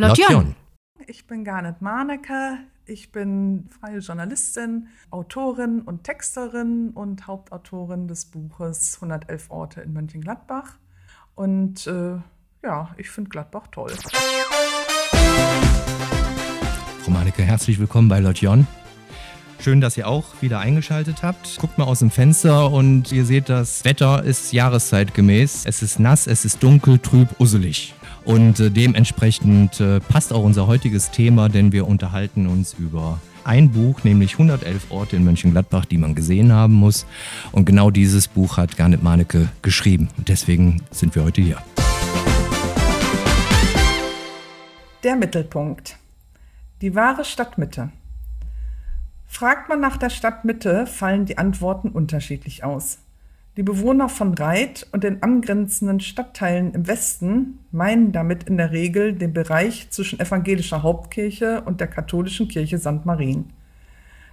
Lotjon. Ich bin Garnet Marnecke. Ich bin freie Journalistin, Autorin und Texterin und Hauptautorin des Buches 111 Orte in Mönchengladbach. Und äh, ja, ich finde Gladbach toll. Frau Marnecke, herzlich willkommen bei Lotjon. Schön, dass ihr auch wieder eingeschaltet habt. Guckt mal aus dem Fenster und ihr seht, das Wetter ist jahreszeitgemäß. Es ist nass, es ist dunkel, trüb, usselig. Und äh, dementsprechend äh, passt auch unser heutiges Thema, denn wir unterhalten uns über ein Buch, nämlich 111 Orte in Mönchengladbach, die man gesehen haben muss. Und genau dieses Buch hat Garnet Manecke geschrieben. Und deswegen sind wir heute hier. Der Mittelpunkt. Die wahre Stadtmitte. Fragt man nach der Stadtmitte, fallen die Antworten unterschiedlich aus. Die Bewohner von Reit und den angrenzenden Stadtteilen im Westen meinen damit in der Regel den Bereich zwischen evangelischer Hauptkirche und der katholischen Kirche St. Marien.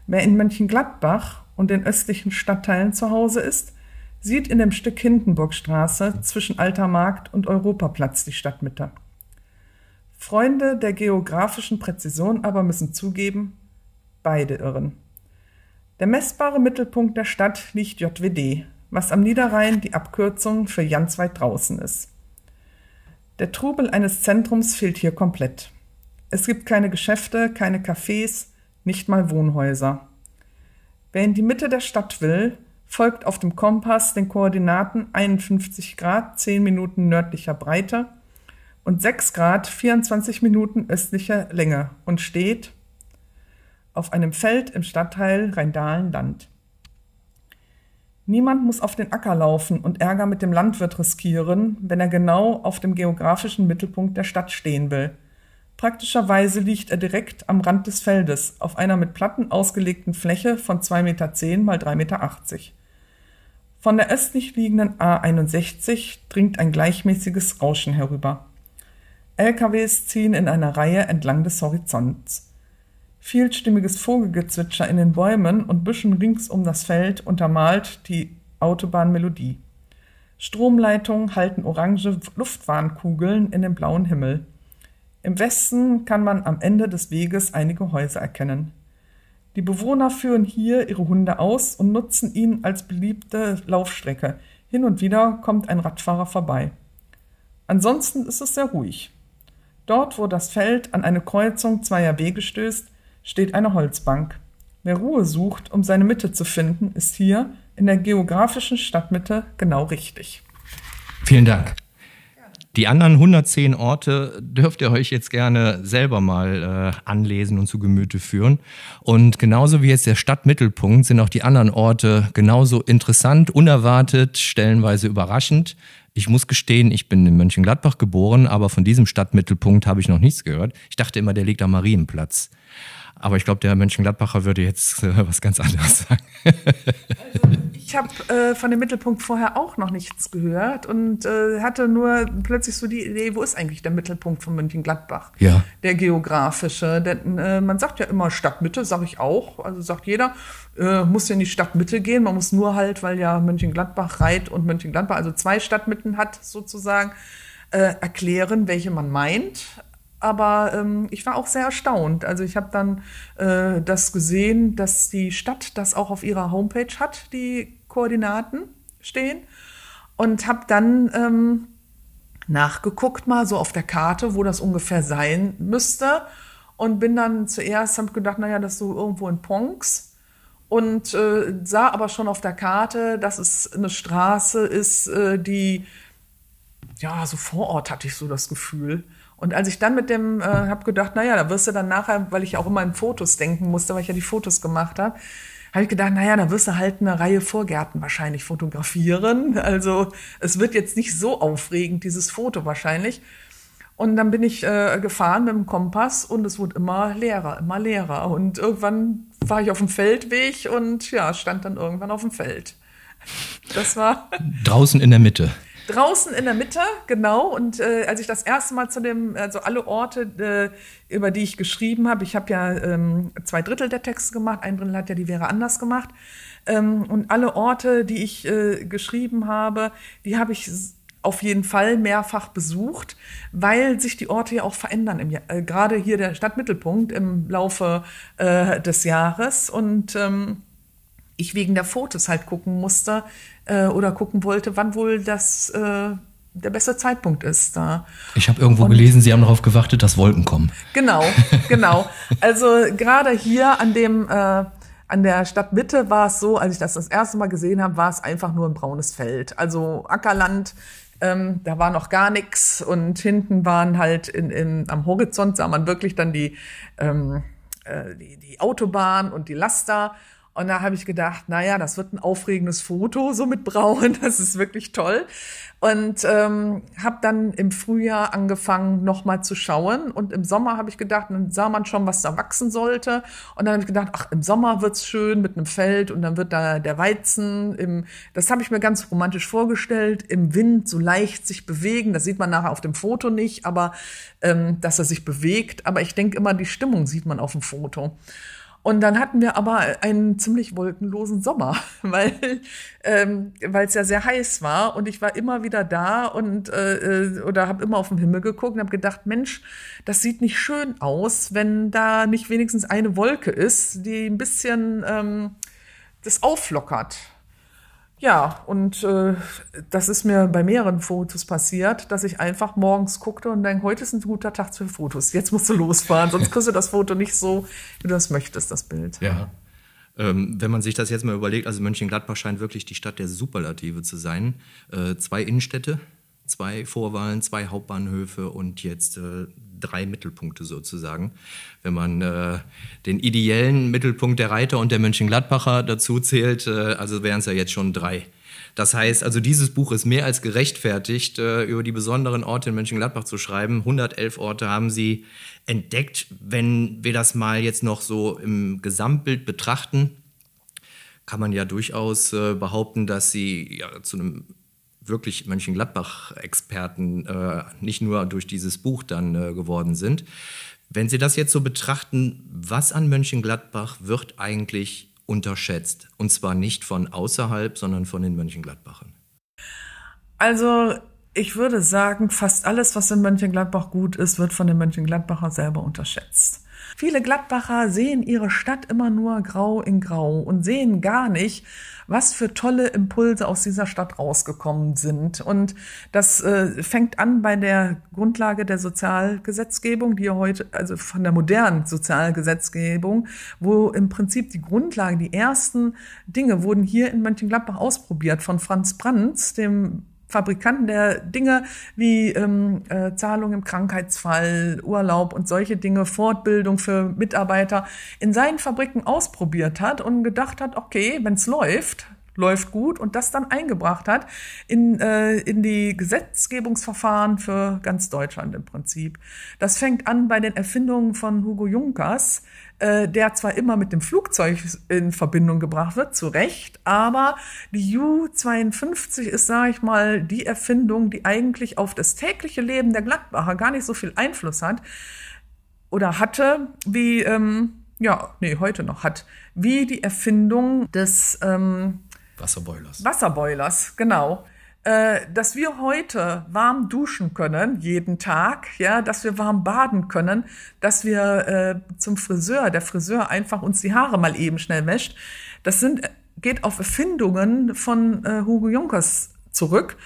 Wer in Mönchengladbach und den östlichen Stadtteilen zu Hause ist, sieht in dem Stück Hindenburgstraße zwischen Alter Markt und Europaplatz die Stadtmitte. Freunde der geografischen Präzision aber müssen zugeben, beide irren. Der messbare Mittelpunkt der Stadt liegt JWD, was am Niederrhein die Abkürzung für ganz weit draußen ist. Der Trubel eines Zentrums fehlt hier komplett. Es gibt keine Geschäfte, keine Cafés, nicht mal Wohnhäuser. Wer in die Mitte der Stadt will, folgt auf dem Kompass den Koordinaten 51 Grad 10 Minuten nördlicher Breite und 6 Grad 24 Minuten östlicher Länge und steht auf einem Feld im Stadtteil Rheindahlen-Land. Niemand muss auf den Acker laufen und Ärger mit dem Landwirt riskieren, wenn er genau auf dem geografischen Mittelpunkt der Stadt stehen will. Praktischerweise liegt er direkt am Rand des Feldes, auf einer mit Platten ausgelegten Fläche von 2,10 Meter mal 3,80 Meter. Von der östlich liegenden A61 dringt ein gleichmäßiges Rauschen herüber. LKWs ziehen in einer Reihe entlang des Horizonts. Vielstimmiges Vogelgezwitscher in den Bäumen und Büschen rings um das Feld untermalt die Autobahnmelodie. Stromleitungen halten orange Luftwarnkugeln in den blauen Himmel. Im Westen kann man am Ende des Weges einige Häuser erkennen. Die Bewohner führen hier ihre Hunde aus und nutzen ihn als beliebte Laufstrecke. Hin und wieder kommt ein Radfahrer vorbei. Ansonsten ist es sehr ruhig. Dort, wo das Feld an eine Kreuzung zweier Wege stößt, steht eine Holzbank. Wer Ruhe sucht, um seine Mitte zu finden, ist hier in der geografischen Stadtmitte genau richtig. Vielen Dank. Die anderen 110 Orte dürft ihr euch jetzt gerne selber mal äh, anlesen und zu Gemüte führen. Und genauso wie jetzt der Stadtmittelpunkt sind auch die anderen Orte genauso interessant, unerwartet, stellenweise überraschend. Ich muss gestehen, ich bin in Mönchengladbach geboren, aber von diesem Stadtmittelpunkt habe ich noch nichts gehört. Ich dachte immer, der liegt am Marienplatz. Aber ich glaube, der Mönchengladbacher würde jetzt äh, was ganz anderes sagen. also, ich habe äh, von dem Mittelpunkt vorher auch noch nichts gehört und äh, hatte nur plötzlich so die Idee, wo ist eigentlich der Mittelpunkt von Mönchengladbach? Ja. Der geografische. Denn äh, man sagt ja immer Stadtmitte, sage ich auch. Also sagt jeder, äh, muss ja in die Stadtmitte gehen. Man muss nur halt, weil ja Mönchengladbach, Reit und Mönchengladbach, also zwei Stadtmitten hat sozusagen, äh, erklären, welche man meint aber ähm, ich war auch sehr erstaunt. Also ich habe dann äh, das gesehen, dass die Stadt das auch auf ihrer Homepage hat, die Koordinaten stehen. Und habe dann ähm, nachgeguckt mal so auf der Karte, wo das ungefähr sein müsste. Und bin dann zuerst, habe gedacht, naja, das ist so irgendwo in Ponks. Und äh, sah aber schon auf der Karte, dass es eine Straße ist, äh, die, ja, so vor Ort hatte ich so das Gefühl. Und als ich dann mit dem, äh, habe gedacht, naja, da wirst du dann nachher, weil ich auch immer in Fotos denken musste, weil ich ja die Fotos gemacht habe, habe ich gedacht, naja, da wirst du halt eine Reihe Vorgärten wahrscheinlich fotografieren. Also es wird jetzt nicht so aufregend, dieses Foto wahrscheinlich. Und dann bin ich äh, gefahren mit dem Kompass und es wurde immer leerer, immer leerer. Und irgendwann war ich auf dem Feldweg und ja, stand dann irgendwann auf dem Feld. Das war. Draußen in der Mitte. Draußen in der Mitte, genau. Und äh, als ich das erste Mal zu dem, also alle Orte, äh, über die ich geschrieben habe, ich habe ja ähm, zwei Drittel der Texte gemacht, ein Drittel hat ja die Vera anders gemacht. Ähm, und alle Orte, die ich äh, geschrieben habe, die habe ich auf jeden Fall mehrfach besucht, weil sich die Orte ja auch verändern. Im, äh, gerade hier der Stadtmittelpunkt im Laufe äh, des Jahres und ähm, ich wegen der Fotos halt gucken musste äh, oder gucken wollte, wann wohl das äh, der beste Zeitpunkt ist da. Ich habe irgendwo und, gelesen, Sie haben darauf gewartet, dass Wolken kommen. Genau, genau. Also gerade hier an dem äh, an der Stadtmitte war es so, als ich das das erste Mal gesehen habe, war es einfach nur ein braunes Feld. Also Ackerland, ähm, da war noch gar nichts und hinten waren halt in, in, am Horizont sah man wirklich dann die, ähm, äh, die, die Autobahn und die Laster und da habe ich gedacht, naja, das wird ein aufregendes Foto, so mit Braun, das ist wirklich toll. Und ähm, habe dann im Frühjahr angefangen, nochmal zu schauen. Und im Sommer habe ich gedacht, dann sah man schon, was da wachsen sollte. Und dann habe ich gedacht, ach, im Sommer wird's schön mit einem Feld und dann wird da der Weizen im, das habe ich mir ganz romantisch vorgestellt, im Wind so leicht sich bewegen. Das sieht man nachher auf dem Foto nicht, aber ähm, dass er sich bewegt. Aber ich denke immer, die Stimmung sieht man auf dem Foto. Und dann hatten wir aber einen ziemlich wolkenlosen Sommer, weil ähm, es ja sehr heiß war und ich war immer wieder da und äh, äh oder habe immer auf den Himmel geguckt und habe gedacht, Mensch, das sieht nicht schön aus, wenn da nicht wenigstens eine Wolke ist, die ein bisschen ähm, das auflockert. Ja, und äh, das ist mir bei mehreren Fotos passiert, dass ich einfach morgens guckte und denke, heute ist ein guter Tag für Fotos. Jetzt musst du losfahren, sonst kriegst du das Foto nicht so, wie du das möchtest, das Bild. Ja. Ähm, wenn man sich das jetzt mal überlegt, also Mönchengladbach scheint wirklich die Stadt der Superlative zu sein. Äh, zwei Innenstädte, zwei Vorwahlen, zwei Hauptbahnhöfe und jetzt äh, drei Mittelpunkte sozusagen. Wenn man äh, den ideellen Mittelpunkt der Reiter und der Mönchengladbacher dazu zählt, äh, also wären es ja jetzt schon drei. Das heißt, also dieses Buch ist mehr als gerechtfertigt, äh, über die besonderen Orte in Mönchengladbach zu schreiben. 111 Orte haben sie entdeckt. Wenn wir das mal jetzt noch so im Gesamtbild betrachten, kann man ja durchaus äh, behaupten, dass sie ja, zu einem wirklich Mönchengladbach-Experten äh, nicht nur durch dieses Buch dann äh, geworden sind. Wenn Sie das jetzt so betrachten, was an Mönchengladbach wird eigentlich unterschätzt? Und zwar nicht von außerhalb, sondern von den Mönchengladbachern. Also ich würde sagen, fast alles, was in Mönchengladbach gut ist, wird von den Mönchengladbacher selber unterschätzt. Viele Gladbacher sehen ihre Stadt immer nur grau in grau und sehen gar nicht, was für tolle Impulse aus dieser Stadt rausgekommen sind. Und das äh, fängt an bei der Grundlage der Sozialgesetzgebung, die heute, also von der modernen Sozialgesetzgebung, wo im Prinzip die Grundlage, die ersten Dinge wurden hier in Mönchengladbach ausprobiert von Franz Brandt, dem Fabrikanten der Dinge wie ähm, äh, Zahlung im Krankheitsfall, Urlaub und solche Dinge, Fortbildung für Mitarbeiter in seinen Fabriken ausprobiert hat und gedacht hat, okay, wenn es läuft, läuft gut und das dann eingebracht hat in, äh, in die Gesetzgebungsverfahren für ganz Deutschland im Prinzip. Das fängt an bei den Erfindungen von Hugo Junkers, äh, der zwar immer mit dem Flugzeug in Verbindung gebracht wird, zu Recht, aber die U-52 ist, sage ich mal, die Erfindung, die eigentlich auf das tägliche Leben der Gladbacher gar nicht so viel Einfluss hat oder hatte, wie, ähm, ja, nee, heute noch hat, wie die Erfindung des ähm, Wasserboilers. Wasserboilers, genau. Äh, dass wir heute warm duschen können, jeden Tag, ja, dass wir warm baden können, dass wir äh, zum Friseur, der Friseur einfach uns die Haare mal eben schnell wäscht. Das sind, geht auf Erfindungen von äh, Hugo Junkers zurück.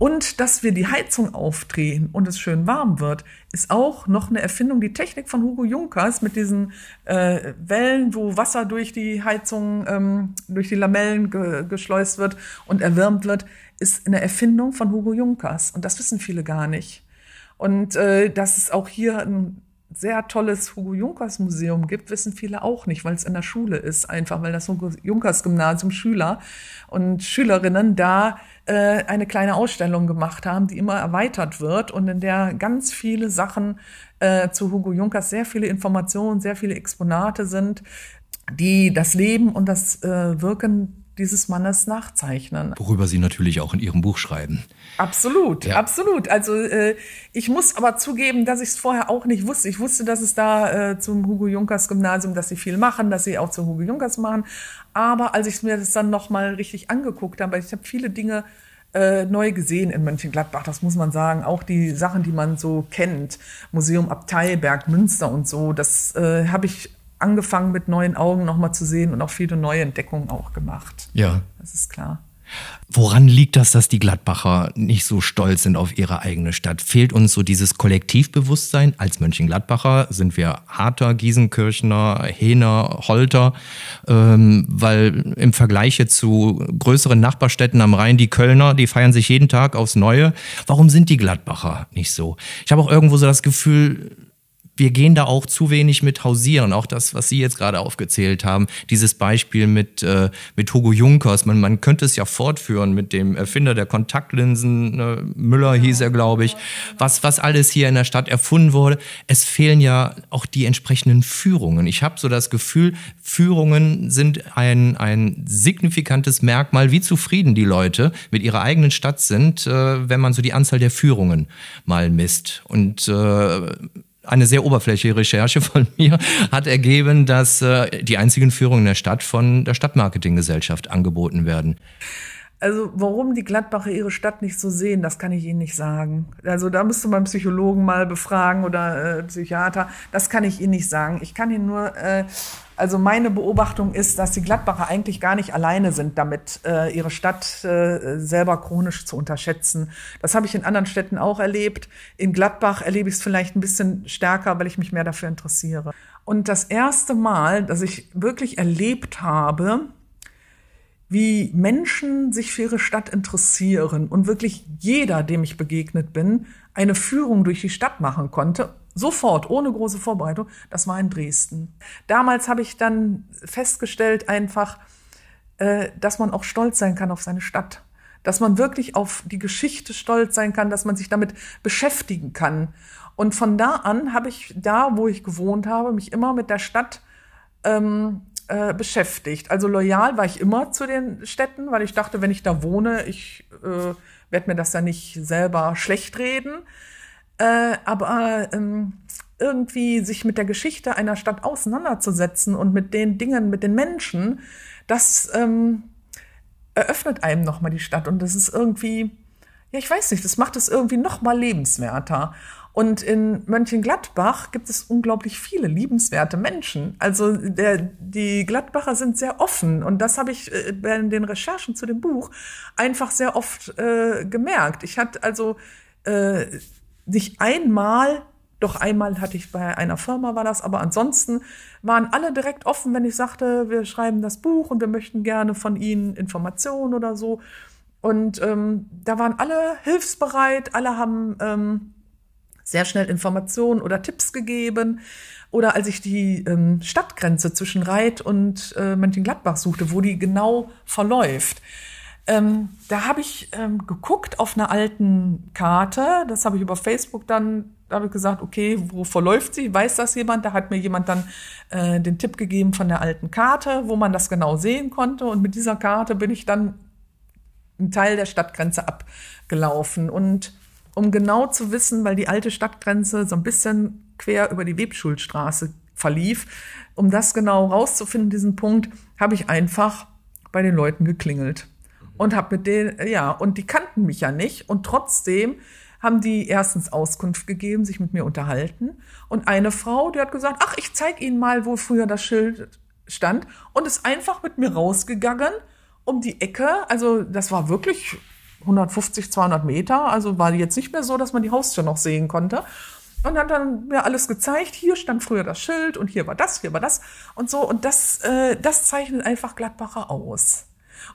Und dass wir die Heizung aufdrehen und es schön warm wird, ist auch noch eine Erfindung. Die Technik von Hugo Junkers mit diesen äh, Wellen, wo Wasser durch die Heizung, ähm, durch die Lamellen ge geschleust wird und erwärmt wird, ist eine Erfindung von Hugo Junkers. Und das wissen viele gar nicht. Und äh, dass es auch hier ein sehr tolles Hugo Junkers Museum gibt, wissen viele auch nicht, weil es in der Schule ist, einfach weil das Hugo Junkers Gymnasium Schüler und Schülerinnen da äh, eine kleine Ausstellung gemacht haben, die immer erweitert wird und in der ganz viele Sachen äh, zu Hugo Junkers, sehr viele Informationen, sehr viele Exponate sind, die das Leben und das äh, Wirken dieses Mannes nachzeichnen. Worüber Sie natürlich auch in Ihrem Buch schreiben. Absolut, ja. absolut. Also äh, ich muss aber zugeben, dass ich es vorher auch nicht wusste. Ich wusste, dass es da äh, zum Hugo Junkers Gymnasium, dass sie viel machen, dass sie auch zu Hugo Junkers machen. Aber als ich mir das dann nochmal richtig angeguckt habe, ich habe viele Dinge äh, neu gesehen in Mönchengladbach, das muss man sagen. Auch die Sachen, die man so kennt, Museum Abteilberg, Münster und so, das äh, habe ich angefangen mit neuen Augen nochmal zu sehen und auch viele neue Entdeckungen auch gemacht. Ja. Das ist klar. Woran liegt das, dass die Gladbacher nicht so stolz sind auf ihre eigene Stadt? Fehlt uns so dieses Kollektivbewusstsein? Als Mönchengladbacher sind wir Harter, Giesenkirchner, Hener, Holter, ähm, weil im Vergleich zu größeren Nachbarstädten am Rhein, die Kölner, die feiern sich jeden Tag aufs Neue. Warum sind die Gladbacher nicht so? Ich habe auch irgendwo so das Gefühl, wir gehen da auch zu wenig mit hausieren. Auch das, was Sie jetzt gerade aufgezählt haben, dieses Beispiel mit, äh, mit Hugo Junkers. Man, man könnte es ja fortführen mit dem Erfinder der Kontaktlinsen, ne? Müller hieß er, glaube ich, was, was alles hier in der Stadt erfunden wurde. Es fehlen ja auch die entsprechenden Führungen. Ich habe so das Gefühl, Führungen sind ein, ein signifikantes Merkmal, wie zufrieden die Leute mit ihrer eigenen Stadt sind, äh, wenn man so die Anzahl der Führungen mal misst. Und äh, eine sehr oberflächliche Recherche von mir hat ergeben, dass äh, die einzigen Führungen in der Stadt von der Stadtmarketinggesellschaft angeboten werden. Also warum die Gladbacher ihre Stadt nicht so sehen, das kann ich Ihnen nicht sagen. Also da müsste man Psychologen mal befragen oder äh, Psychiater. Das kann ich Ihnen nicht sagen. Ich kann Ihnen nur äh, also meine Beobachtung ist, dass die Gladbacher eigentlich gar nicht alleine sind damit, äh, ihre Stadt äh, selber chronisch zu unterschätzen. Das habe ich in anderen Städten auch erlebt. In Gladbach erlebe ich es vielleicht ein bisschen stärker, weil ich mich mehr dafür interessiere. Und das erste Mal, dass ich wirklich erlebt habe, wie Menschen sich für ihre Stadt interessieren und wirklich jeder, dem ich begegnet bin, eine Führung durch die Stadt machen konnte sofort, ohne große Vorbereitung, das war in Dresden. Damals habe ich dann festgestellt einfach, äh, dass man auch stolz sein kann auf seine Stadt. Dass man wirklich auf die Geschichte stolz sein kann, dass man sich damit beschäftigen kann. Und von da an habe ich da, wo ich gewohnt habe, mich immer mit der Stadt ähm, äh, beschäftigt. Also loyal war ich immer zu den Städten, weil ich dachte, wenn ich da wohne, ich äh, werde mir das ja nicht selber schlecht reden. Äh, aber ähm, irgendwie sich mit der Geschichte einer Stadt auseinanderzusetzen und mit den Dingen, mit den Menschen, das ähm, eröffnet einem nochmal die Stadt. Und das ist irgendwie, ja, ich weiß nicht, das macht es irgendwie nochmal lebenswerter. Und in Mönchengladbach gibt es unglaublich viele liebenswerte Menschen. Also der, die Gladbacher sind sehr offen und das habe ich äh, bei den Recherchen zu dem Buch einfach sehr oft äh, gemerkt. Ich hatte also äh, sich einmal, doch einmal hatte ich bei einer Firma war das, aber ansonsten waren alle direkt offen, wenn ich sagte, wir schreiben das Buch und wir möchten gerne von Ihnen Informationen oder so. Und ähm, da waren alle hilfsbereit, alle haben ähm, sehr schnell Informationen oder Tipps gegeben. Oder als ich die ähm, Stadtgrenze zwischen Reit und äh, Mönchengladbach suchte, wo die genau verläuft, ähm, da habe ich ähm, geguckt auf einer alten Karte. Das habe ich über Facebook dann, da habe ich gesagt, okay, wo verläuft sie? Weiß das jemand? Da hat mir jemand dann äh, den Tipp gegeben von der alten Karte, wo man das genau sehen konnte. Und mit dieser Karte bin ich dann einen Teil der Stadtgrenze abgelaufen. Und um genau zu wissen, weil die alte Stadtgrenze so ein bisschen quer über die Webschulstraße verlief, um das genau rauszufinden, diesen Punkt, habe ich einfach bei den Leuten geklingelt und habe mit denen, ja, und die kannten mich ja nicht. Und trotzdem haben die erstens Auskunft gegeben, sich mit mir unterhalten. Und eine Frau, die hat gesagt, ach, ich zeig Ihnen mal, wo früher das Schild stand. Und ist einfach mit mir rausgegangen um die Ecke, also das war wirklich 150, 200 Meter, also war jetzt nicht mehr so, dass man die Haustür noch sehen konnte. Und hat dann mir alles gezeigt, hier stand früher das Schild und hier war das, hier war das und so. Und das, äh, das zeichnet einfach Gladbacher aus.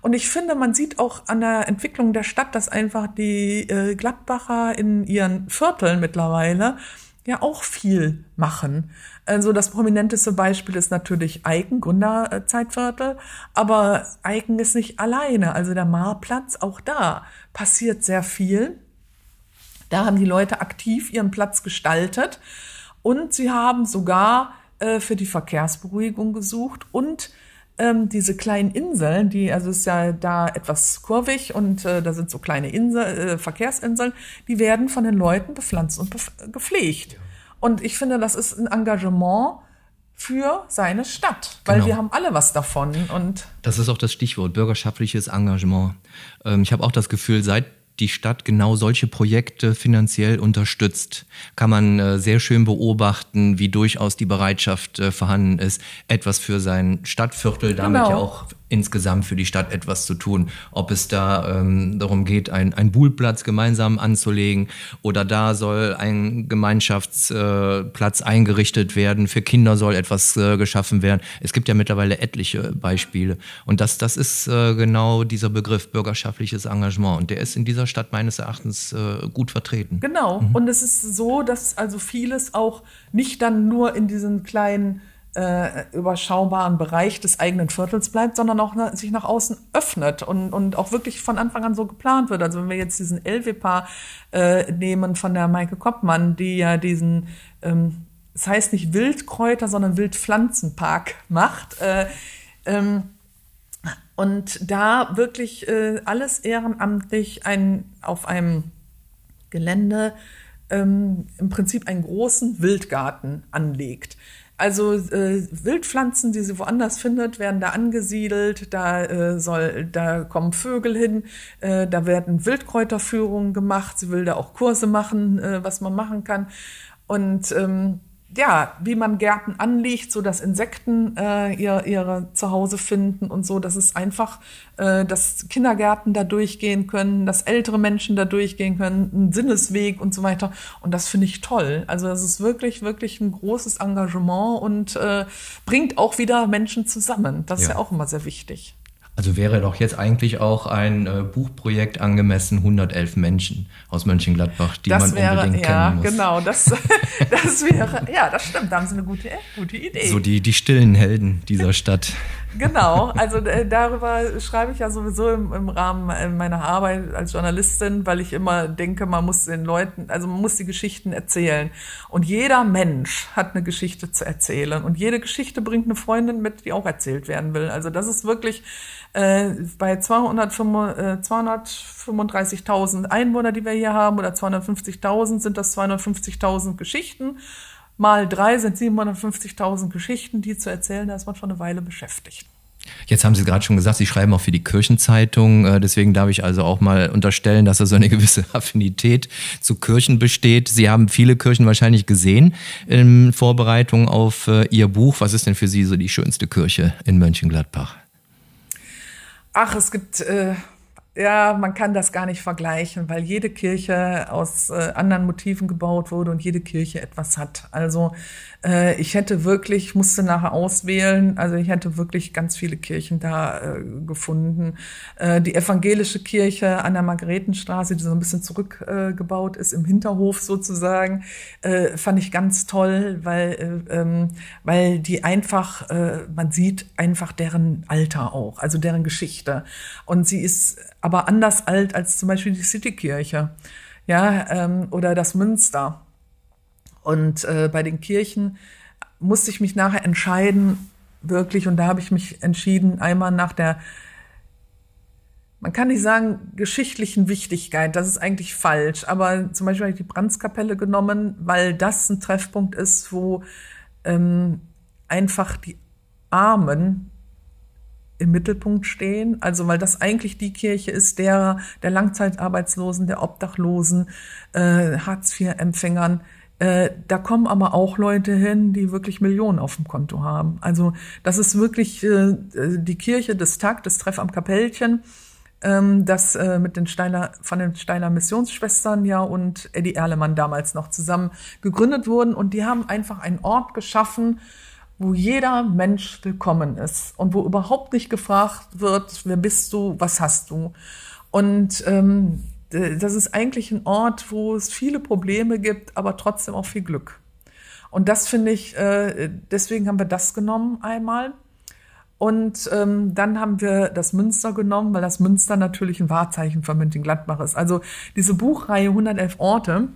Und ich finde, man sieht auch an der Entwicklung der Stadt, dass einfach die äh, Gladbacher in ihren Vierteln mittlerweile ja auch viel machen. Also das prominenteste Beispiel ist natürlich Eiken, Gründerzeitviertel, aber Eiken ist nicht alleine. Also der Marplatz, auch da passiert sehr viel. Da haben die Leute aktiv ihren Platz gestaltet und sie haben sogar äh, für die Verkehrsberuhigung gesucht und ähm, diese kleinen Inseln, die, also ist ja da etwas kurvig und äh, da sind so kleine Insel, äh, Verkehrsinseln, die werden von den Leuten bepflanzt und gepflegt. Ja. Und ich finde, das ist ein Engagement, für seine Stadt, weil genau. wir haben alle was davon. Und das ist auch das Stichwort, bürgerschaftliches Engagement. Ähm, ich habe auch das Gefühl, seit die Stadt genau solche Projekte finanziell unterstützt, kann man äh, sehr schön beobachten, wie durchaus die Bereitschaft äh, vorhanden ist, etwas für sein Stadtviertel, damit genau. ja auch insgesamt für die Stadt etwas zu tun. Ob es da ähm, darum geht, ein, ein Buhlplatz gemeinsam anzulegen oder da soll ein Gemeinschaftsplatz äh, eingerichtet werden, für Kinder soll etwas äh, geschaffen werden. Es gibt ja mittlerweile etliche Beispiele. Und das, das ist äh, genau dieser Begriff bürgerschaftliches Engagement. Und der ist in dieser Stadt meines Erachtens äh, gut vertreten. Genau. Mhm. Und es ist so, dass also vieles auch nicht dann nur in diesen kleinen äh, überschaubaren Bereich des eigenen Viertels bleibt, sondern auch na, sich nach außen öffnet und, und auch wirklich von Anfang an so geplant wird. Also wenn wir jetzt diesen LWPA äh, nehmen von der Maike Koppmann, die ja diesen, ähm, es das heißt nicht Wildkräuter, sondern Wildpflanzenpark macht. Äh, ähm, und da wirklich äh, alles ehrenamtlich ein, auf einem Gelände ähm, im Prinzip einen großen Wildgarten anlegt. Also äh, Wildpflanzen, die sie woanders findet, werden da angesiedelt. Da äh, soll, da kommen Vögel hin. Äh, da werden Wildkräuterführungen gemacht. Sie will da auch Kurse machen, äh, was man machen kann. Und ähm, ja, wie man Gärten anlegt, so dass Insekten äh, ihr, ihre Zuhause finden und so, dass es einfach, äh, dass Kindergärten da durchgehen können, dass ältere Menschen da durchgehen können, ein Sinnesweg und so weiter. Und das finde ich toll. Also das ist wirklich, wirklich ein großes Engagement und äh, bringt auch wieder Menschen zusammen. Das ja. ist ja auch immer sehr wichtig. Also wäre doch jetzt eigentlich auch ein äh, Buchprojekt angemessen, 111 Menschen aus Mönchengladbach, die das man wäre, unbedingt ja, kennen muss. Genau, das, das wäre, ja, das stimmt, da haben Sie eine gute, gute Idee. So die, die stillen Helden dieser Stadt. Genau, also äh, darüber schreibe ich ja sowieso im, im Rahmen äh, meiner Arbeit als Journalistin, weil ich immer denke, man muss den Leuten, also man muss die Geschichten erzählen. Und jeder Mensch hat eine Geschichte zu erzählen. Und jede Geschichte bringt eine Freundin mit, die auch erzählt werden will. Also das ist wirklich äh, bei 235.000 äh, Einwohner, die wir hier haben, oder 250.000 sind das 250.000 Geschichten mal drei sind 750.000 Geschichten, die zu erzählen, da ist man schon eine Weile beschäftigt. Jetzt haben Sie gerade schon gesagt, Sie schreiben auch für die Kirchenzeitung. Äh, deswegen darf ich also auch mal unterstellen, dass da so eine gewisse Affinität zu Kirchen besteht. Sie haben viele Kirchen wahrscheinlich gesehen in Vorbereitung auf äh, Ihr Buch. Was ist denn für Sie so die schönste Kirche in Mönchengladbach? Ach, es gibt äh, ja, man kann das gar nicht vergleichen, weil jede Kirche aus äh, anderen Motiven gebaut wurde und jede Kirche etwas hat. Also äh, ich hätte wirklich, musste nachher auswählen, also ich hätte wirklich ganz viele Kirchen da äh, gefunden. Äh, die evangelische Kirche an der Margaretenstraße, die so ein bisschen zurückgebaut ist, im Hinterhof sozusagen, äh, fand ich ganz toll, weil, äh, ähm, weil die einfach, äh, man sieht einfach deren Alter auch, also deren Geschichte. Und sie ist aber anders alt als zum Beispiel die Citykirche, ja, ähm, oder das Münster. Und äh, bei den Kirchen musste ich mich nachher entscheiden, wirklich, und da habe ich mich entschieden, einmal nach der, man kann nicht sagen, geschichtlichen Wichtigkeit, das ist eigentlich falsch, aber zum Beispiel habe ich die Brandskapelle genommen, weil das ein Treffpunkt ist, wo ähm, einfach die Armen im Mittelpunkt stehen. Also weil das eigentlich die Kirche ist der, der Langzeitarbeitslosen, der Obdachlosen, äh, Hartz-IV-Empfängern. Äh, da kommen aber auch Leute hin, die wirklich Millionen auf dem Konto haben. Also das ist wirklich äh, die Kirche des Tag, des Treff am Kapellchen, ähm, das äh, mit den Steiner, von den Steiner Missionsschwestern ja und Eddie Erlemann damals noch zusammen gegründet wurden. Und die haben einfach einen Ort geschaffen, wo jeder Mensch willkommen ist und wo überhaupt nicht gefragt wird, wer bist du, was hast du. Und ähm, das ist eigentlich ein Ort, wo es viele Probleme gibt, aber trotzdem auch viel Glück. Und das finde ich, äh, deswegen haben wir das genommen einmal. Und ähm, dann haben wir das Münster genommen, weil das Münster natürlich ein Wahrzeichen von Mönchengladbach ist. Also diese Buchreihe 111 Orte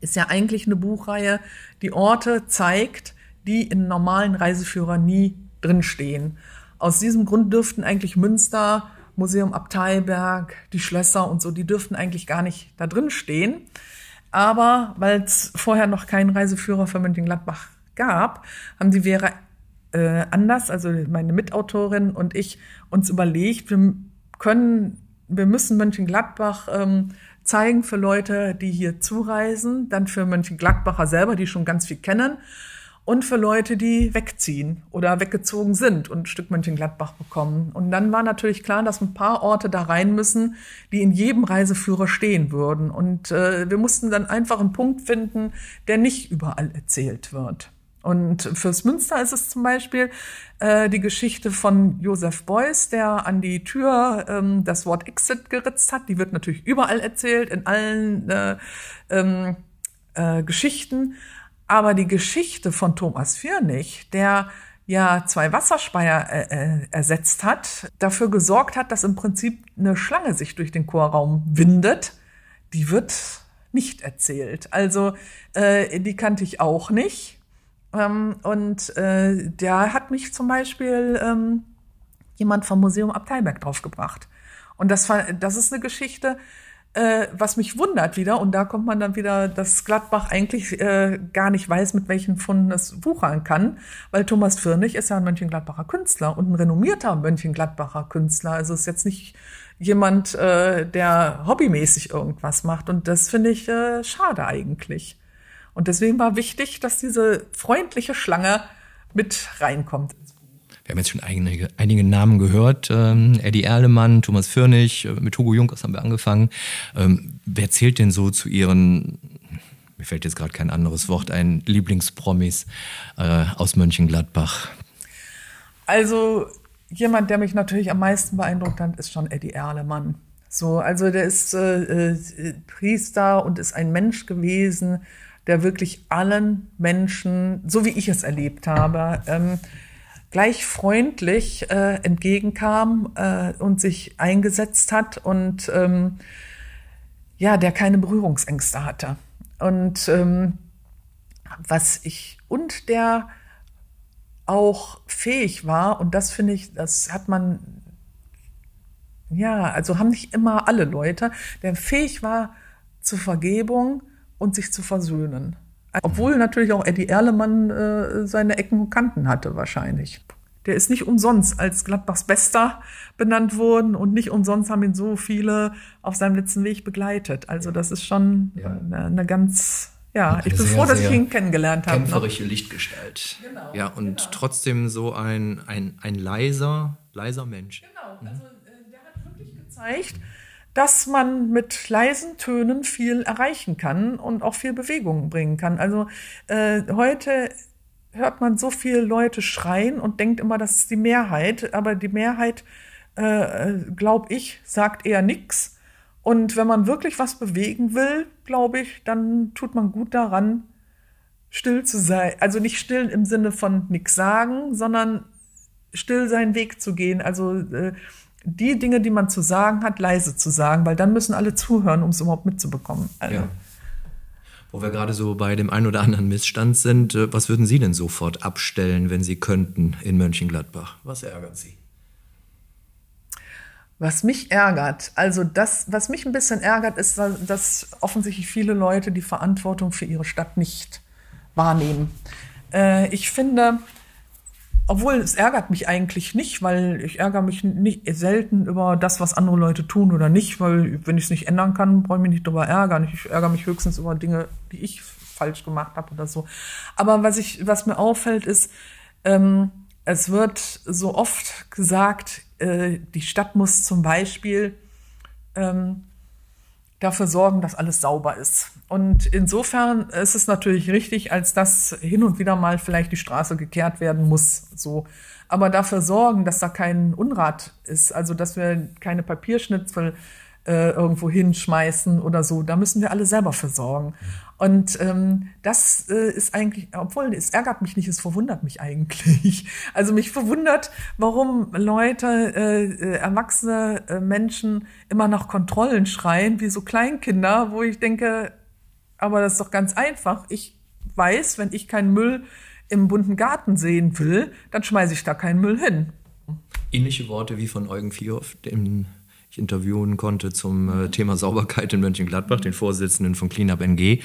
ist ja eigentlich eine Buchreihe, die Orte zeigt, die in normalen Reiseführer nie drinstehen. Aus diesem Grund dürften eigentlich Münster, Museum Abteiberg, die Schlösser und so, die dürften eigentlich gar nicht da drin stehen. Aber weil es vorher noch keinen Reiseführer für Mönchengladbach gab, haben die Vera äh, anders, also meine Mitautorin und ich, uns überlegt, wir können, wir müssen Mönchengladbach ähm, zeigen für Leute, die hier zureisen, dann für Mönchengladbacher selber, die schon ganz viel kennen und für Leute, die wegziehen oder weggezogen sind und ein Stück Mönchengladbach bekommen. Und dann war natürlich klar, dass ein paar Orte da rein müssen, die in jedem Reiseführer stehen würden. Und äh, wir mussten dann einfach einen Punkt finden, der nicht überall erzählt wird. Und fürs Münster ist es zum Beispiel äh, die Geschichte von Joseph Beuys, der an die Tür ähm, das Wort Exit geritzt hat. Die wird natürlich überall erzählt, in allen äh, ähm, äh, Geschichten. Aber die Geschichte von Thomas Firnig, der ja zwei Wasserspeier äh, äh, ersetzt hat, dafür gesorgt hat, dass im Prinzip eine Schlange sich durch den Chorraum windet, die wird nicht erzählt. Also äh, die kannte ich auch nicht. Ähm, und äh, der hat mich zum Beispiel ähm, jemand vom Museum Abteilberg draufgebracht. Und das, das ist eine Geschichte, äh, was mich wundert wieder, und da kommt man dann wieder, dass Gladbach eigentlich äh, gar nicht weiß, mit welchen Funden es wuchern kann, weil Thomas Firnig ist ja ein Mönchengladbacher Künstler und ein renommierter Mönchengladbacher Künstler. Also ist jetzt nicht jemand, äh, der hobbymäßig irgendwas macht. Und das finde ich äh, schade eigentlich. Und deswegen war wichtig, dass diese freundliche Schlange mit reinkommt wir haben jetzt schon einige, einige Namen gehört. Ähm, Eddie Erlemann, Thomas Firnig, äh, mit Hugo Junkers haben wir angefangen. Ähm, wer zählt denn so zu Ihren, mir fällt jetzt gerade kein anderes Wort ein, Lieblingspromis äh, aus Mönchengladbach? Also jemand, der mich natürlich am meisten beeindruckt hat, ist schon Eddie Erlemann. So, also der ist äh, äh, Priester und ist ein Mensch gewesen, der wirklich allen Menschen, so wie ich es erlebt habe, ähm, gleich freundlich äh, entgegenkam äh, und sich eingesetzt hat und ähm, ja, der keine Berührungsängste hatte. Und ähm, was ich und der auch fähig war, und das finde ich, das hat man, ja, also haben nicht immer alle Leute, der fähig war zur Vergebung und sich zu versöhnen. Obwohl natürlich auch Eddie Erlemann äh, seine Ecken und Kanten hatte wahrscheinlich. Der ist nicht umsonst als Gladbachs Bester benannt worden und nicht umsonst haben ihn so viele auf seinem letzten Weg begleitet. Also das ist schon ja. eine, eine, ganz, ja, ich bin sehr, froh, dass ich ihn kennengelernt habe. Kämpferische ne? Lichtgestalt. Genau, ja, und genau. trotzdem so ein, ein, ein leiser, leiser Mensch. Genau, also äh, der hat wirklich gezeigt, dass man mit leisen Tönen viel erreichen kann und auch viel Bewegung bringen kann. Also äh, heute hört man so viele Leute schreien und denkt immer, das ist die Mehrheit, aber die Mehrheit, äh, glaube ich, sagt eher nichts. Und wenn man wirklich was bewegen will, glaube ich, dann tut man gut daran, still zu sein. Also nicht still im Sinne von nichts sagen, sondern still seinen Weg zu gehen. Also äh, die Dinge, die man zu sagen hat, leise zu sagen, weil dann müssen alle zuhören, um es überhaupt mitzubekommen. Also. Ja. Wo wir gerade so bei dem einen oder anderen Missstand sind, äh, was würden Sie denn sofort abstellen, wenn Sie könnten in Mönchengladbach? Was ärgert Sie? Was mich ärgert, also das, was mich ein bisschen ärgert, ist, dass offensichtlich viele Leute die Verantwortung für ihre Stadt nicht wahrnehmen. Äh, ich finde, obwohl es ärgert mich eigentlich nicht, weil ich ärgere mich nicht selten über das, was andere Leute tun oder nicht, weil wenn ich es nicht ändern kann, brauche ich mich nicht darüber ärgern. Ich ärgere mich höchstens über Dinge, die ich falsch gemacht habe oder so. Aber was ich, was mir auffällt, ist, ähm, es wird so oft gesagt, äh, die Stadt muss zum Beispiel ähm, dafür sorgen, dass alles sauber ist. Und insofern ist es natürlich richtig, als dass hin und wieder mal vielleicht die Straße gekehrt werden muss, so. Aber dafür sorgen, dass da kein Unrat ist, also dass wir keine Papierschnitzel äh, irgendwo hinschmeißen oder so. Da müssen wir alle selber für sorgen. Und ähm, das äh, ist eigentlich, obwohl es ärgert mich nicht, es verwundert mich eigentlich. Also mich verwundert, warum Leute, äh, äh, erwachsene äh, Menschen immer nach Kontrollen schreien, wie so Kleinkinder, wo ich denke, aber das ist doch ganz einfach. Ich weiß, wenn ich keinen Müll im bunten Garten sehen will, dann schmeiße ich da keinen Müll hin. Ähnliche Worte wie von Eugen Vierhoff, dem ich interviewen konnte zum äh, Thema Sauberkeit in Mönchengladbach, den Vorsitzenden von Cleanup NG.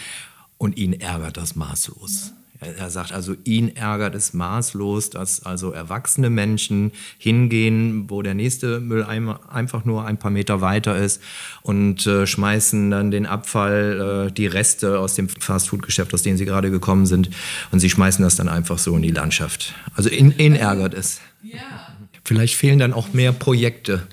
Und ihn ärgert das maßlos. Er sagt also, ihn ärgert es maßlos, dass also erwachsene Menschen hingehen, wo der nächste Mülleimer einfach nur ein paar Meter weiter ist und äh, schmeißen dann den Abfall, äh, die Reste aus dem Fastfood-Geschäft, aus dem sie gerade gekommen sind, und sie schmeißen das dann einfach so in die Landschaft. Also ihn, ihn ärgert es. Ja. Vielleicht fehlen dann auch mehr Projekte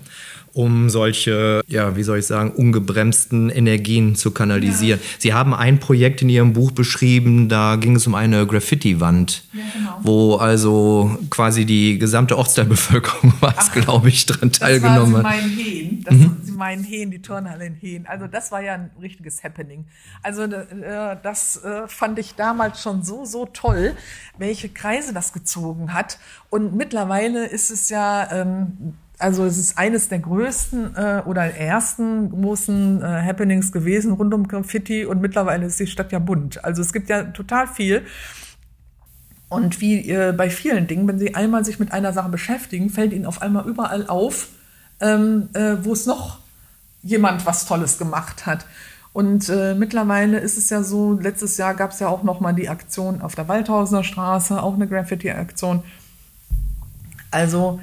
um solche, ja, wie soll ich sagen, ungebremsten Energien zu kanalisieren. Ja. Sie haben ein Projekt in Ihrem Buch beschrieben, da ging es um eine Graffiti-Wand, ja, genau. wo also quasi die gesamte Ortsteilbevölkerung was, glaube ich, dran teilgenommen hat. Das war Hehen, das mhm. Sie meinen Hehen, die Turnhalle in Hehen. Also das war ja ein richtiges Happening. Also äh, das äh, fand ich damals schon so, so toll, welche Kreise das gezogen hat. Und mittlerweile ist es ja... Also es ist eines der größten äh, oder ersten großen äh, Happenings gewesen rund um Graffiti und mittlerweile ist die Stadt ja bunt. Also es gibt ja total viel. Und wie äh, bei vielen Dingen, wenn Sie einmal sich mit einer Sache beschäftigen, fällt Ihnen auf einmal überall auf, ähm, äh, wo es noch jemand was Tolles gemacht hat. Und äh, mittlerweile ist es ja so, letztes Jahr gab es ja auch noch mal die Aktion auf der Waldhausener Straße, auch eine Graffiti-Aktion. Also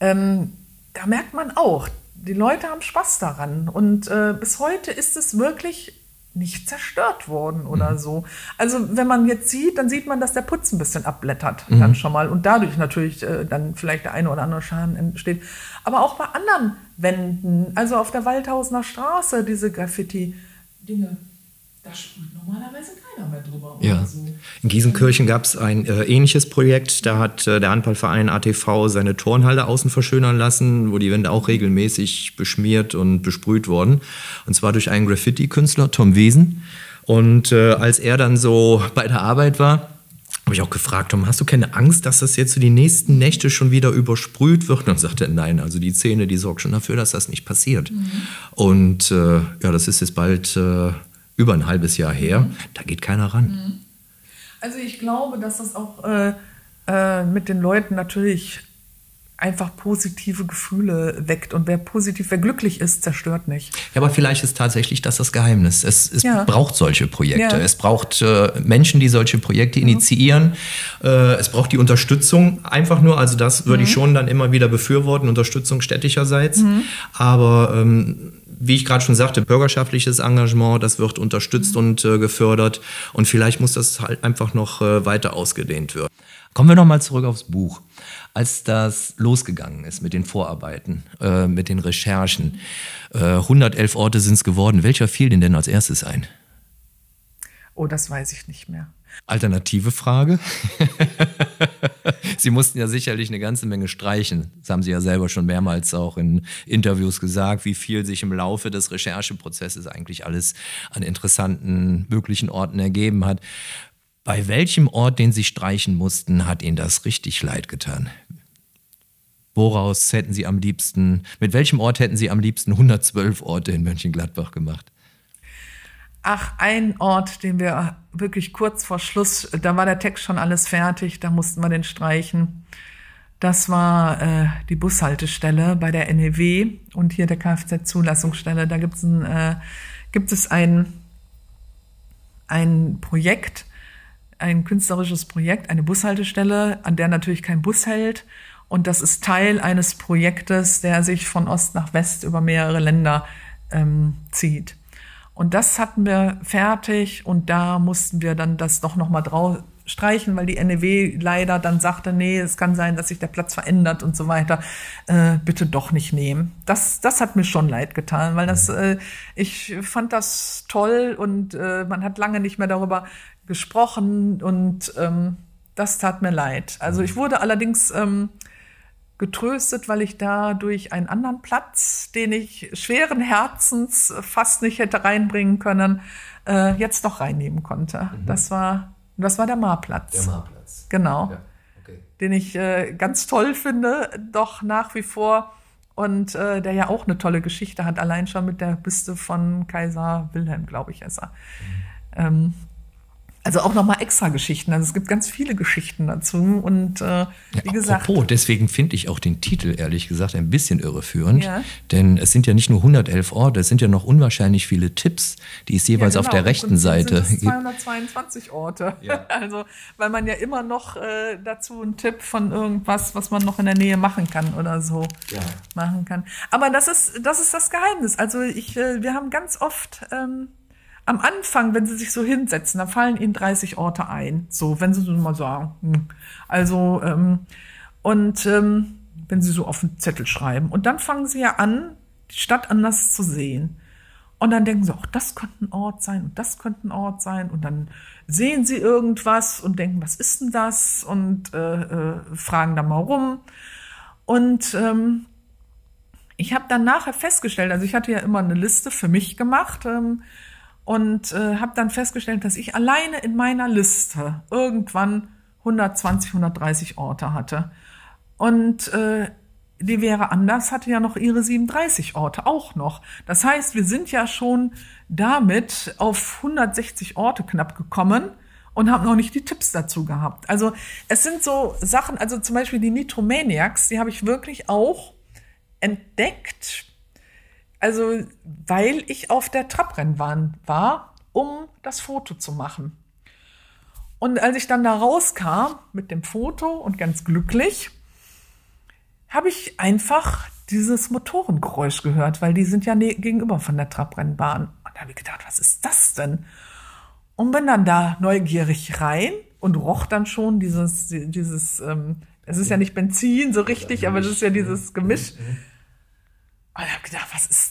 ähm, da merkt man auch, die Leute haben Spaß daran. Und äh, bis heute ist es wirklich nicht zerstört worden oder mhm. so. Also wenn man jetzt sieht, dann sieht man, dass der Putz ein bisschen abblättert mhm. dann schon mal und dadurch natürlich äh, dann vielleicht der eine oder andere Schaden entsteht. Aber auch bei anderen Wänden, also auf der Waldhausener Straße, diese Graffiti-Dinge, da spielt normalerweise keiner mehr drüber. Ja. So. In Giesenkirchen gab es ein äh, ähnliches Projekt. Da hat äh, der Handballverein ATV seine Turnhalle außen verschönern lassen, wo die Wände auch regelmäßig beschmiert und besprüht wurden. Und zwar durch einen Graffiti-Künstler, Tom Wiesen. Und äh, als er dann so bei der Arbeit war, habe ich auch gefragt, Tom, hast du keine Angst, dass das jetzt so die nächsten Nächte schon wieder übersprüht wird? Und dann sagte er, nein, also die Szene, die sorgt schon dafür, dass das nicht passiert. Mhm. Und äh, ja, das ist jetzt bald äh, über ein halbes Jahr her, mhm. da geht keiner ran. Mhm. Also ich glaube, dass das auch äh, äh, mit den Leuten natürlich einfach positive Gefühle weckt. Und wer positiv, wer glücklich ist, zerstört nicht. Ja, aber vielleicht ist tatsächlich das das Geheimnis. Es, es ja. braucht solche Projekte. Ja. Es braucht äh, Menschen, die solche Projekte initiieren. Mhm. Äh, es braucht die Unterstützung einfach nur. Also das würde mhm. ich schon dann immer wieder befürworten, Unterstützung städtischerseits. Mhm. Aber ähm, wie ich gerade schon sagte, bürgerschaftliches Engagement, das wird unterstützt mhm. und äh, gefördert. Und vielleicht muss das halt einfach noch äh, weiter ausgedehnt werden. Kommen wir nochmal zurück aufs Buch. Als das losgegangen ist mit den Vorarbeiten, äh, mit den Recherchen, 111 äh, Orte sind es geworden. Welcher fiel denn denn als erstes ein? Oh, das weiß ich nicht mehr. Alternative Frage. Sie mussten ja sicherlich eine ganze Menge streichen. Das haben Sie ja selber schon mehrmals auch in Interviews gesagt, wie viel sich im Laufe des Rechercheprozesses eigentlich alles an interessanten möglichen Orten ergeben hat. Bei welchem Ort, den Sie streichen mussten, hat Ihnen das richtig leid getan? Woraus hätten Sie am liebsten, mit welchem Ort hätten Sie am liebsten 112 Orte in Mönchengladbach gemacht? Ach, ein Ort, den wir wirklich kurz vor Schluss, da war der Text schon alles fertig, da mussten wir den streichen. Das war äh, die Bushaltestelle bei der NEW und hier der Kfz-Zulassungsstelle. Da gibt's ein, äh, gibt es ein, ein Projekt, ein künstlerisches Projekt, eine Bushaltestelle, an der natürlich kein Bus hält. Und das ist Teil eines Projektes, der sich von Ost nach West über mehrere Länder ähm, zieht. Und das hatten wir fertig und da mussten wir dann das doch nochmal drauf streichen, weil die NEW leider dann sagte, nee, es kann sein, dass sich der Platz verändert und so weiter. Äh, bitte doch nicht nehmen. Das, das hat mir schon leid getan, weil das, äh, ich fand das toll und äh, man hat lange nicht mehr darüber gesprochen und ähm, das tat mir leid. Also ich wurde allerdings ähm, getröstet, weil ich da durch einen anderen Platz, den ich schweren Herzens fast nicht hätte reinbringen können, äh, jetzt doch reinnehmen konnte. Mhm. Das war das war der Marplatz. Der Marplatz. Genau. Ja, okay. Den ich äh, ganz toll finde, doch nach wie vor und äh, der ja auch eine tolle Geschichte hat, allein schon mit der Büste von Kaiser Wilhelm, glaube ich, ist er. Mhm. Ähm, Also auch nochmal extra Geschichten. Also es gibt ganz viele Geschichten dazu. Und äh, Ja, wie gesagt. apropos, deswegen finde ich auch den Titel ehrlich gesagt ein bisschen irreführend. Ja. Denn es sind ja nicht nur 111 Orte, es sind ja noch unwahrscheinlich viele Tipps, die es jeweils Ja, auf genau. der Im rechten Prinzip Seite gibt. 222 Orte. Ja. Also, weil man ja immer noch äh, dazu einen Tipp von irgendwas, was man noch in der Nähe machen kann oder so Ja. machen kann. Aber das ist, das ist das Geheimnis. Also ich, äh, wir haben ganz oft ähm, am Anfang, wenn sie sich so hinsetzen, da fallen ihnen 30 Orte ein. So, wenn sie so mal sagen. Hm. Also, ähm, und ähm, wenn sie so auf den Zettel schreiben. Und dann fangen sie ja an, die Stadt anders zu sehen. Und dann denken sie, auch das könnte ein Ort sein und das könnte ein Ort sein. Und dann sehen sie irgendwas und denken, was ist denn das? Und äh, äh, fragen dann mal rum. Und ähm, ich habe dann nachher festgestellt, also ich hatte ja immer eine Liste für mich gemacht ähm, und äh, habe dann festgestellt, dass ich alleine in meiner Liste irgendwann 120, 130 Orte hatte. Und äh, die wäre anders, hatte ja noch ihre 37 Orte auch noch. Das heißt, wir sind ja schon damit auf 160 Orte knapp gekommen und haben noch nicht die Tipps dazu gehabt. Also es sind so Sachen, also zum Beispiel die Nitromaniacs, die habe ich wirklich auch entdeckt, also weil ich auf der Trabrennbahn war, um das Foto zu machen. Und als ich dann da rauskam mit dem Foto und ganz glücklich, habe ich einfach dieses Motorengeräusch gehört, weil die sind ja ne gegenüber von der Trabrennbahn. Und da habe ich gedacht, was ist das denn? Und bin dann da neugierig rein und roch dann schon dieses, dieses, ähm, es ist ja nicht Benzin so richtig, aber es ist ja dieses Gemisch. Und ich habe gedacht, was ist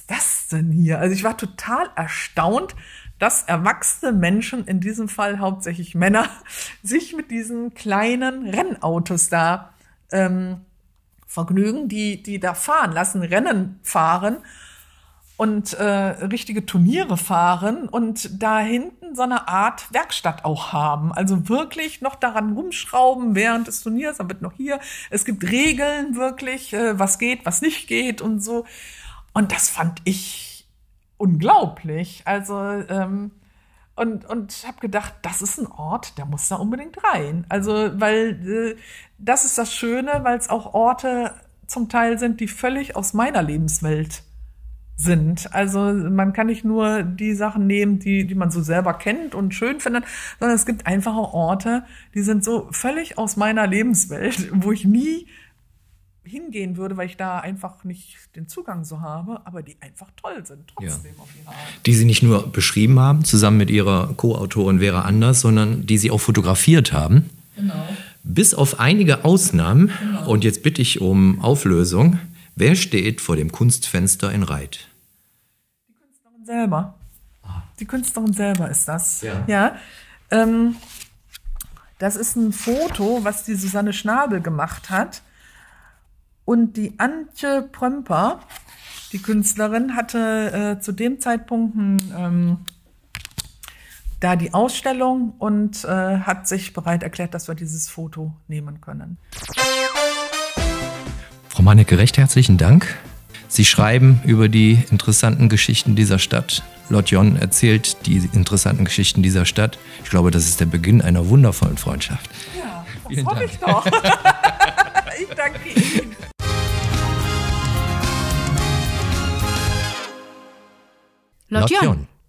denn hier? Also ich war total erstaunt, dass erwachsene Menschen, in diesem Fall hauptsächlich Männer, sich mit diesen kleinen Rennautos da ähm, vergnügen, die, die da fahren, lassen Rennen fahren und äh, richtige Turniere fahren und da hinten so eine Art Werkstatt auch haben. Also wirklich noch daran rumschrauben während des Turniers, wird noch hier. Es gibt Regeln wirklich, äh, was geht, was nicht geht und so. Und das fand ich unglaublich. Also ähm, und und habe gedacht, das ist ein Ort, der muss da unbedingt rein. Also weil äh, das ist das Schöne, weil es auch Orte zum Teil sind, die völlig aus meiner Lebenswelt sind. Also man kann nicht nur die Sachen nehmen, die, die man so selber kennt und schön findet, sondern es gibt einfache Orte, die sind so völlig aus meiner Lebenswelt, wo ich nie hingehen würde, weil ich da einfach nicht den Zugang so habe, aber die einfach toll sind, trotzdem auf ihre Art. Die Sie nicht nur beschrieben haben, zusammen mit Ihrer Co-Autorin Vera Anders, sondern die Sie auch fotografiert haben. Genau. Bis auf einige Ausnahmen, und jetzt bitte ich um Auflösung, wer steht vor dem Kunstfenster in Reit? Künstlerin selber. Die Künstlerin selber ist das. Ja. ja ähm, das ist ein Foto, was die Susanne Schnabel gemacht hat. Und die Antje Prömper, die Künstlerin, hatte äh, zu dem Zeitpunkt ein, ähm, da die Ausstellung und äh, hat sich bereit erklärt, dass wir dieses Foto nehmen können. Frau Mannecke, recht herzlichen Dank. Sie schreiben über die interessanten Geschichten dieser Stadt. Lord John erzählt die interessanten Geschichten dieser Stadt. Ich glaube, das ist der Beginn einer wundervollen Freundschaft. Ja, das Vielen hoffe Dank. ich doch. ich danke Ihnen. Lotion. Lotion.